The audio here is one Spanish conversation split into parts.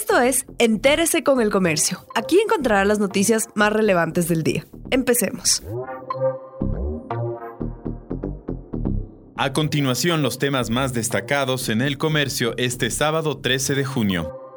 Esto es Entérese con el Comercio. Aquí encontrará las noticias más relevantes del día. Empecemos. A continuación, los temas más destacados en el comercio este sábado 13 de junio.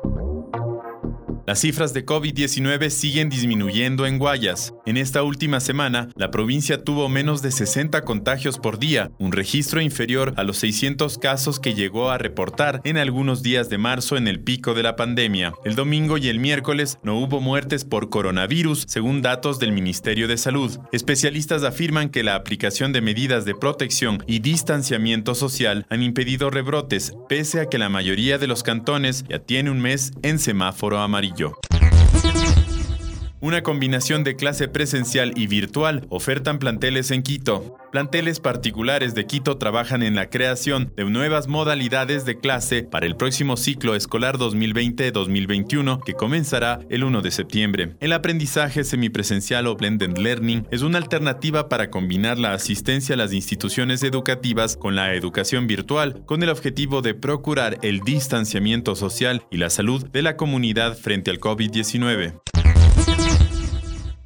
Las cifras de COVID-19 siguen disminuyendo en Guayas. En esta última semana, la provincia tuvo menos de 60 contagios por día, un registro inferior a los 600 casos que llegó a reportar en algunos días de marzo en el pico de la pandemia. El domingo y el miércoles no hubo muertes por coronavirus, según datos del Ministerio de Salud. Especialistas afirman que la aplicación de medidas de protección y distanciamiento social han impedido rebrotes, pese a que la mayoría de los cantones ya tiene un mes en semáforo amarillo. Castillo. Una combinación de clase presencial y virtual ofertan planteles en Quito. Planteles particulares de Quito trabajan en la creación de nuevas modalidades de clase para el próximo ciclo escolar 2020-2021 que comenzará el 1 de septiembre. El aprendizaje semipresencial o blended learning es una alternativa para combinar la asistencia a las instituciones educativas con la educación virtual con el objetivo de procurar el distanciamiento social y la salud de la comunidad frente al COVID-19.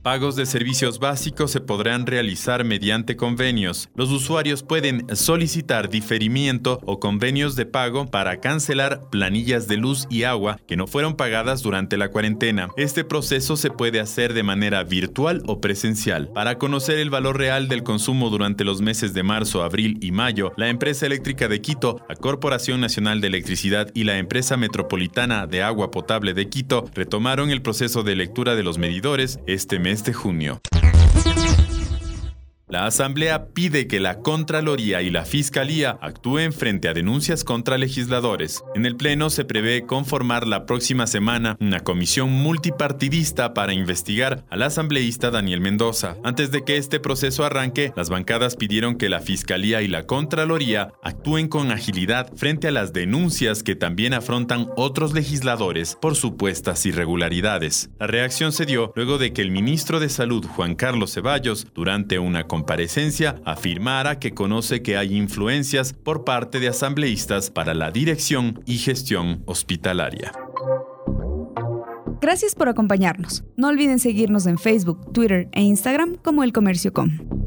Pagos de servicios básicos se podrán realizar mediante convenios. Los usuarios pueden solicitar diferimiento o convenios de pago para cancelar planillas de luz y agua que no fueron pagadas durante la cuarentena. Este proceso se puede hacer de manera virtual o presencial. Para conocer el valor real del consumo durante los meses de marzo, abril y mayo, la empresa eléctrica de Quito, la Corporación Nacional de Electricidad y la empresa metropolitana de agua potable de Quito retomaron el proceso de lectura de los medidores este de junio. La Asamblea pide que la Contraloría y la Fiscalía actúen frente a denuncias contra legisladores. En el Pleno se prevé conformar la próxima semana una comisión multipartidista para investigar al asambleísta Daniel Mendoza. Antes de que este proceso arranque, las bancadas pidieron que la Fiscalía y la Contraloría actúen con agilidad frente a las denuncias que también afrontan otros legisladores por supuestas irregularidades. La reacción se dio luego de que el ministro de Salud, Juan Carlos Ceballos, durante una comparecencia, afirmara que conoce que hay influencias por parte de asambleístas para la dirección y gestión hospitalaria. Gracias por acompañarnos. No olviden seguirnos en Facebook, Twitter e Instagram como El Comercio Com.